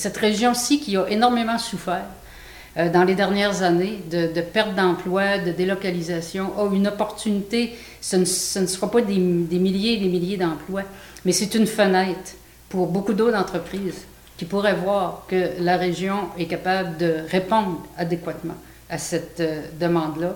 Cette région-ci qui a énormément souffert euh, dans les dernières années de, perte d'emploi, de délocalisation, a une opportunité. Ce ne, sera pas des, milliers et des milliers d'emplois, mais c'est une fenêtre pour beaucoup d'autres entreprises qui pourraient voir que la région est capable de répondre adéquatement à cette euh, demande-là.